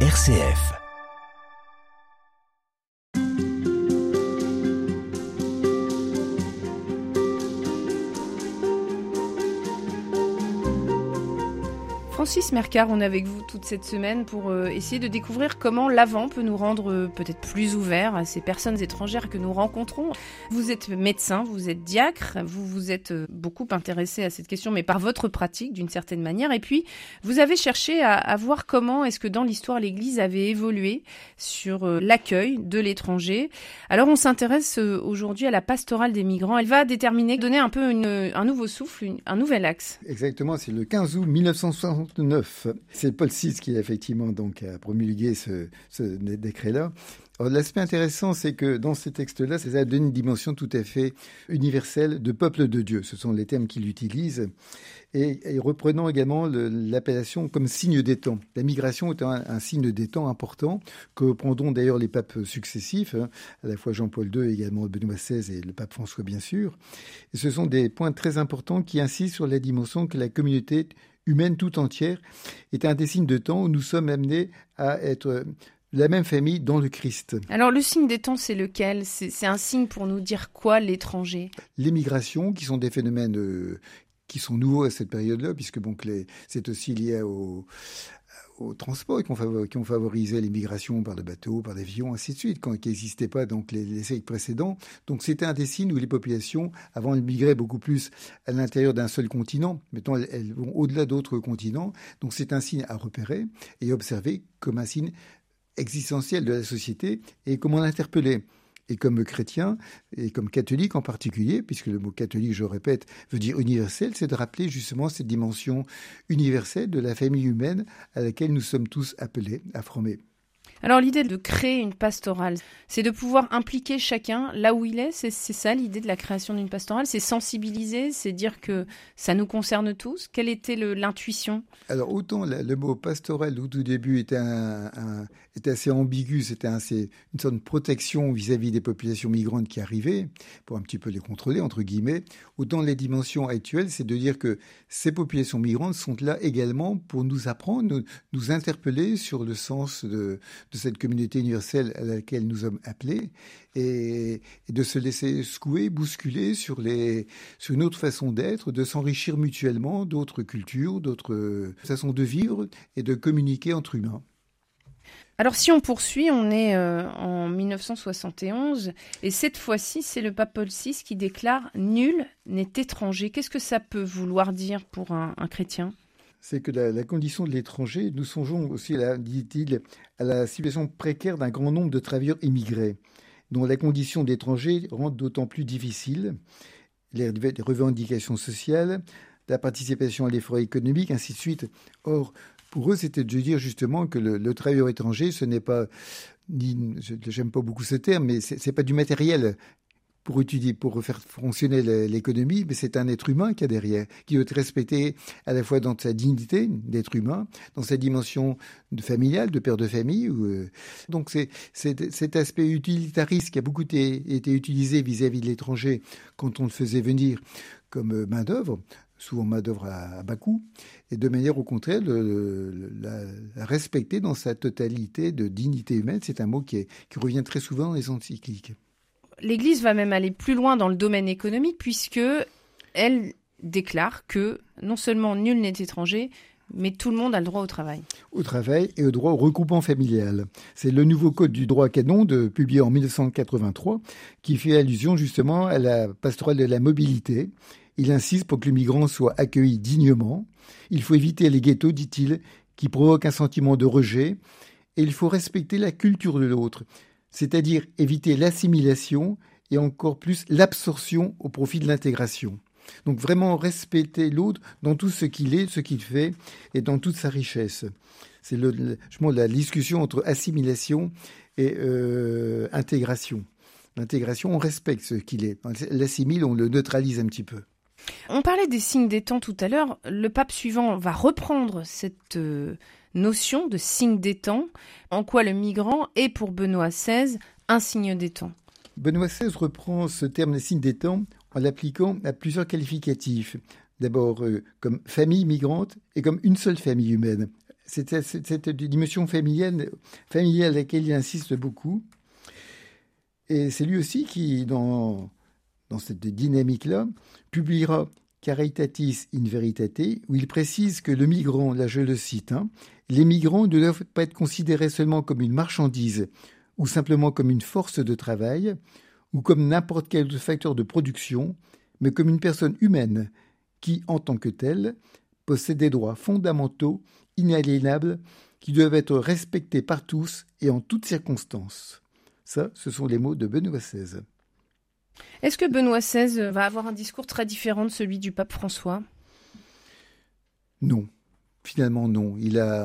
RCF. Francis Mercard, on est avec vous toute cette semaine pour euh, essayer de découvrir comment l'Avent peut nous rendre euh, peut-être plus ouverts à ces personnes étrangères que nous rencontrons. Vous êtes médecin, vous êtes diacre, vous vous êtes euh, beaucoup intéressé à cette question, mais par votre pratique d'une certaine manière. Et puis, vous avez cherché à, voir comment est-ce que dans l'histoire l'Église avait évolué sur l'accueil de l'étranger. Alors, on s'intéresse aujourd'hui à la pastorale des migrants. Elle va déterminer, donner un peu un nouveau souffle, un nouvel axe. Exactement, c'est le 15 août 1960 c'est Paul VI qui effectivement donc a promulgué ce, décret-là. L'aspect intéressant, c'est que dans ces textes-là, ça donne une dimension tout à fait universelle de peuple de Dieu. Ce sont les termes qu'il utilise. Et, reprenant également l'appellation comme signe des temps. La migration est un, signe des temps important que prendront d'ailleurs les papes successifs, hein, à la fois Jean-Paul II également Benoît XVI et le pape François bien sûr. Ce sont des points très importants qui insistent sur la dimension que la communauté humaine tout entière, est un des signes de temps où nous sommes amenés à être la même famille dans le Christ. Alors le signe des temps, c'est lequel? C'est un signe pour nous dire quoi l'étranger? Les migrations, qui sont des phénomènes euh, qui sont nouveaux à cette période-là, puisque bon, c'est aussi lié au, aux transports qui ont, favorisé l'immigration par le bateau, par l'avion, ainsi de suite, quand, qui n'existaient pas donc les, les, siècles précédents. Donc c'était un des signes où les populations, avant, elles migraient beaucoup plus à l'intérieur d'un seul continent. Maintenant, elles, elles vont au-delà d'autres continents. Donc c'est un signe à repérer et observer comme un signe existentiel de la société et comment l'interpeller. Et comme chrétien, et comme catholique en particulier, puisque le mot catholique, je répète, veut dire universel, c'est de rappeler justement cette dimension universelle de la famille humaine à laquelle nous sommes tous appelés à former. Alors l'idée de créer une pastorale, c'est de pouvoir impliquer chacun là où il est. C'est ça l'idée de la création d'une pastorale. C'est sensibiliser, c'est dire que ça nous concerne tous. Quelle était l'intuition? Alors autant le mot pastoral au tout début était, un, assez ambigu, c'était une sorte de protection vis-à-vis des populations migrantes qui arrivaient pour un petit peu les contrôler entre guillemets. Autant les dimensions actuelles, c'est de dire que ces populations migrantes sont là également pour nous apprendre, nous interpeller sur le sens de de cette communauté universelle à laquelle nous sommes appelés et, de se laisser secouer, bousculer sur, les, sur une autre façon d'être, de s'enrichir mutuellement d'autres cultures, d'autres façons de vivre et de communiquer entre humains. Alors si on poursuit, on est euh, en 1971 et cette fois-ci, c'est le pape Paul VI qui déclare Nul n'est étranger. Qu'est-ce que ça peut vouloir dire pour un chrétien? C'est que la, condition de l'étranger, nous songeons aussi, dit-il, à la situation précaire d'un grand nombre de travailleurs immigrés, dont la condition d'étranger rend d'autant plus difficile les, revendications sociales, la participation à l'effort économique, ainsi de suite. Or, pour eux, c'était de dire justement que le, travailleur étranger, ce n'est pas, j'aime pas beaucoup ce terme, mais c'est pas du matériel pour étudier, pour faire fonctionner l'économie, mais c'est un être humain qui a derrière, qui doit être respecté à la fois dans sa dignité d'être humain, dans sa dimension familiale, de père de famille. Euh, donc c'est cet aspect utilitariste qui a beaucoup été, utilisé vis-à-vis de l'étranger quand on le faisait venir comme euh, main d'œuvre souvent main d'œuvre à, bas coût, et de manière au contraire de la, respecter dans sa totalité de dignité humaine. C'est un mot qui, qui revient très souvent dans les encycliques l'Église va même aller plus loin dans le domaine économique puisque elle déclare que non seulement nul n'est étranger, mais tout le monde a le droit au travail. Au travail et au droit au regroupement familial. C'est le nouveau code du droit canon de, publié en 1983 qui fait allusion justement à la pastorale de la mobilité. Il insiste pour que le migrant soit accueilli dignement. Il faut éviter les ghettos, dit-il, qui provoquent un sentiment de rejet. Et il faut respecter la culture de l'autre c'est-à-dire éviter l'assimilation et encore plus l'absorption au profit de l'intégration. Donc vraiment respecter l'autre dans tout ce qu'il est, ce qu'il fait et dans toute sa richesse. C'est le, la discussion entre assimilation et euh, intégration. L'intégration, on respecte ce qu'il est. L'assimile, on le neutralise un petit peu. On parlait des signes des temps tout à l'heure. Le pape suivant va reprendre cette euh, notion de signe des temps, en quoi le migrant est pour Benoît XVI un signe des temps. Benoît XVI reprend ce terme de signe des temps en l'appliquant à plusieurs qualificatifs. D'abord euh, comme famille migrante et comme une seule famille humaine. C'est cette, dimension familiale, à laquelle il insiste beaucoup. Et c'est lui aussi qui, dans, dans cette dynamique-là, publiera Caritatis in Veritate, où il précise que le migrant, là je le cite, hein, les migrants ne doivent pas être considérés seulement comme une marchandise ou simplement comme une force de travail ou comme n'importe quel facteur de production, mais comme une personne humaine qui, en tant que telle, possède des droits fondamentaux, inaliénables, qui doivent être respectés par tous et en toutes circonstances. Ça, ce sont les mots de Benoît XVI. Est-ce que Benoît XVI va avoir un discours très différent de celui du pape François? Non. Finalement, non.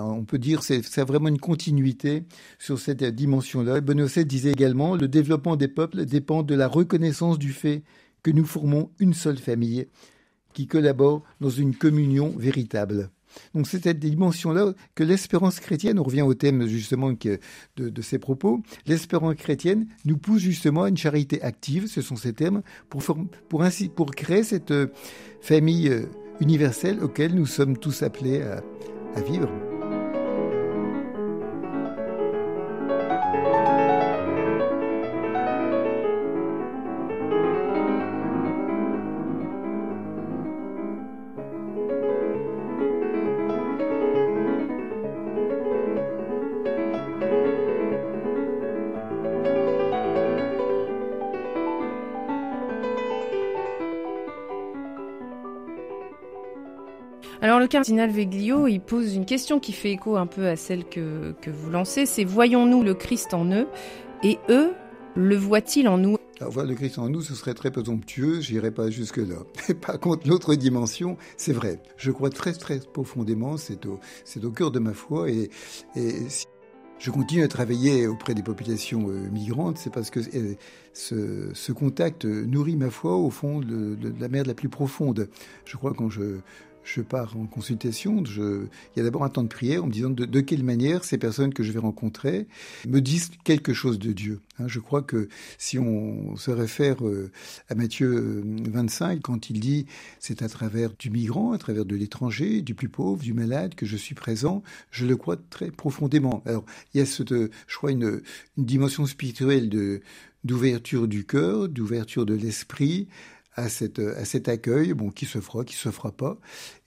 On peut dire, c'est, c'est vraiment une continuité sur cette dimension-là. Benoît disait également, le développement des peuples dépend de la reconnaissance du fait que nous formons une seule famille qui collabore dans une communion véritable. Donc c'est cette dimension-là que l'espérance chrétienne, on revient au thème justement de, de ces propos, l'espérance chrétienne nous pousse justement à une charité active, ce sont ces termes, pour, pour, créer cette euh, famille euh, universelle auquel nous sommes tous appelés à vivre. Alors le cardinal Veglio, il pose une question qui fait écho un peu à celle que, que vous lancez, c'est voyons-nous le Christ en eux et eux, le voient-ils en nous? Alors, voir le Christ en nous, ce serait très présomptueux, j'irai pas jusque-là. Par contre, l'autre dimension, c'est vrai. Je crois très, très profondément, c'est au, cœur de ma foi, et, je continue à travailler auprès des populations euh, migrantes, c'est parce que euh, ce, contact nourrit ma foi au fond de, la mer la plus profonde. Je crois quand je, je pars en consultation, je, il y a d'abord un temps de prière en me disant de, quelle manière ces personnes que je vais rencontrer me disent quelque chose de Dieu. Hein, je crois que si on se réfère euh, à Matthieu 25, euh, quand il dit c'est à travers du migrant, à travers de l'étranger, du plus pauvre, du malade que je suis présent, je le crois très profondément. Alors il y a cette, je crois, une, une dimension spirituelle d'ouverture du cœur, d'ouverture de l'esprit, à, cette, à cet accueil, bon, qui se fera, qui se fera pas.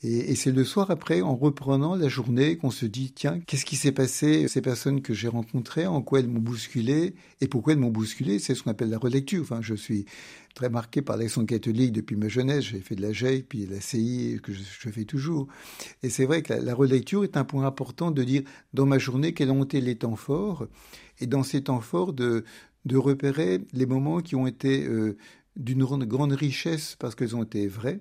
Et, c'est le soir après, en reprenant la journée, qu'on se dit, tiens, qu'est-ce qui s'est passé Ces personnes que j'ai rencontrées, en quoi elles m'ont bousculé et pourquoi elles m'ont bousculé C'est ce qu'on appelle la relecture. Enfin, je suis très marqué par l'action catholique depuis ma jeunesse. J'ai fait de la GEI, puis la CI, que je, fais toujours. Et c'est vrai que la, la, relecture est un point important de dire, dans ma journée, quels ont été les temps forts et dans ces temps forts, de, de repérer les moments qui ont été euh, d'une grande richesse parce qu'elles ont été vraies,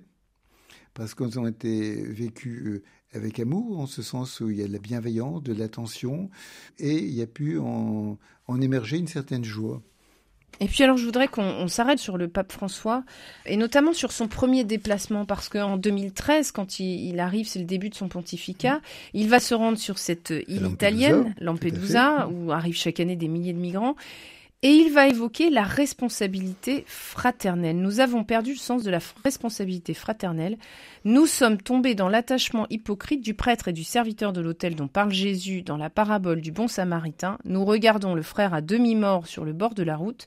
parce qu'elles ont été vécues euh, avec amour, en ce sens où il y a de la bienveillance, de l'attention, et il y a pu en, en émerger une certaine joie. Et puis alors je voudrais qu'on s'arrête sur le pape François et notamment sur son premier déplacement parce qu'en 2013 quand il, il arrive, c'est le début de son pontificat, il va se rendre sur cette île italienne, Lampedusa, où arrivent chaque année des milliers de migrants et il va évoquer la responsabilité fraternelle. Nous avons perdu le sens de la responsabilité fraternelle. Nous sommes tombés dans l'attachement hypocrite du prêtre et du serviteur de l'autel dont parle Jésus dans la parabole du bon samaritain. Nous regardons le frère à demi-mort sur le bord de la route.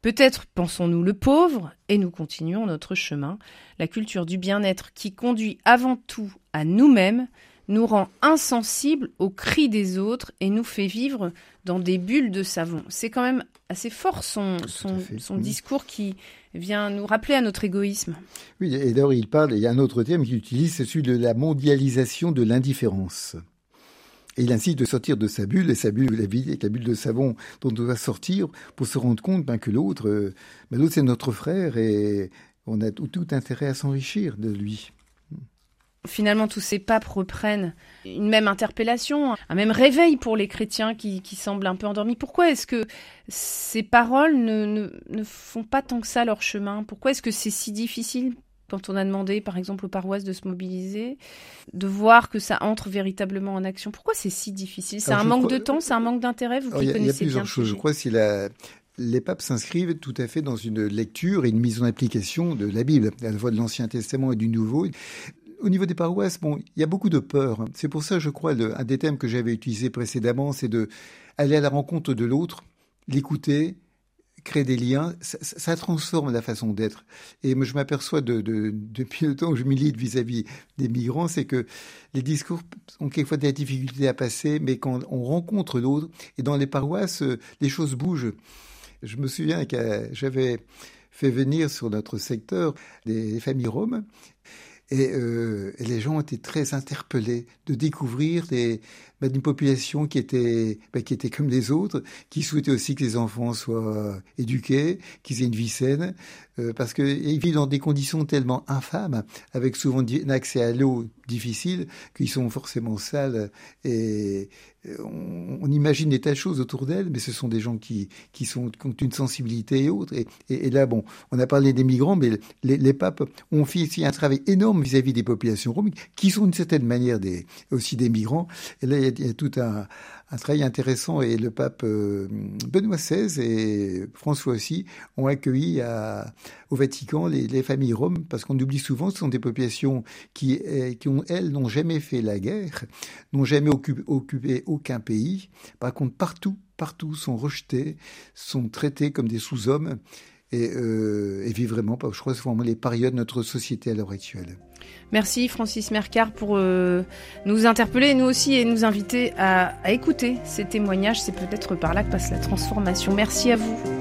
Peut-être pensons-nous le pauvre et nous continuons notre chemin. La culture du bien-être qui conduit avant tout à nous-mêmes nous rend insensibles aux cris des autres et nous fait vivre dans des bulles de savon. C'est quand même assez fort son, son, son discours qui vient nous rappeler à notre égoïsme. Oui, et d'ailleurs il parle, il y a un autre terme qu'il utilise, c'est celui de la mondialisation de l'indifférence. Et il insiste de sortir de sa bulle, et sa bulle, la vie, la bulle de savon dont on doit sortir pour se rendre compte ben, que l'autre, euh, ben, l'autre c'est notre frère et on a tout, tout intérêt à s'enrichir de lui finalement tous ces papes reprennent une même interpellation, un même réveil pour les chrétiens qui, semblent un peu endormis. Pourquoi est-ce que ces paroles ne, ne, font pas tant que ça leur chemin? Pourquoi est-ce que c'est si difficile quand on a demandé, par exemple, aux paroisses de se mobiliser, de voir que ça entre véritablement en action? Pourquoi c'est si difficile? C'est un manque de temps, c'est un manque d'intérêt? Vous connaissez Il y a plusieurs choses. Je crois que la, les papes s'inscrivent tout à fait dans une lecture et une mise en application de la Bible, à la fois de l'Ancien Testament et du Nouveau au niveau des paroisses, bon, il y a beaucoup de peur. C'est pour ça, je crois, un des thèmes que j'avais utilisé précédemment, c'est de aller à la rencontre de l'autre, l'écouter, créer des liens, ça, transforme la façon d'être. Et je m'aperçois de, depuis le temps que je milite vis-à-vis des migrants, c'est que les discours ont quelquefois des difficultés à passer, mais quand on rencontre l'autre, et dans les paroisses, les choses bougent. Je me souviens que j'avais fait venir sur notre secteur des familles roms euh, et, les gens étaient très interpellés de découvrir des, bah, une population qui était, bah, qui était comme les autres, qui souhaitait aussi que les enfants soient éduqués, qu'ils aient une vie saine, euh, parce qu'ils vivent dans des conditions tellement infâmes, avec souvent un accès à l'eau difficile, qu'ils sont forcément sales et on, imagine des tas de choses autour d'elles, mais ce sont des gens qui, qui, sont, ont une sensibilité et autres. Et, là, bon, on a parlé des migrants, mais les, papes ont fait un travail énorme vis-à-vis des populations roms, qui sont d'une certaine manière aussi des migrants. Et là, il y a, tout un, travail intéressant et le pape euh, Benoît XVI et François aussi ont accueilli au Vatican les, les familles roms parce qu'on oublie souvent ce sont des populations qui, eh, qui ont, elles, n'ont jamais fait la guerre, n'ont jamais occupé aucun pays. Par contre, partout, partout sont rejetés, sont traités comme des sous-hommes et, euh, vivent vraiment, je crois, c'est vraiment les parias de notre société à l'heure actuelle. Merci Francis Mercard pour euh, nous interpeller, nous aussi, et nous inviter à écouter ces témoignages. C'est peut-être par là que passe la transformation. Merci à vous.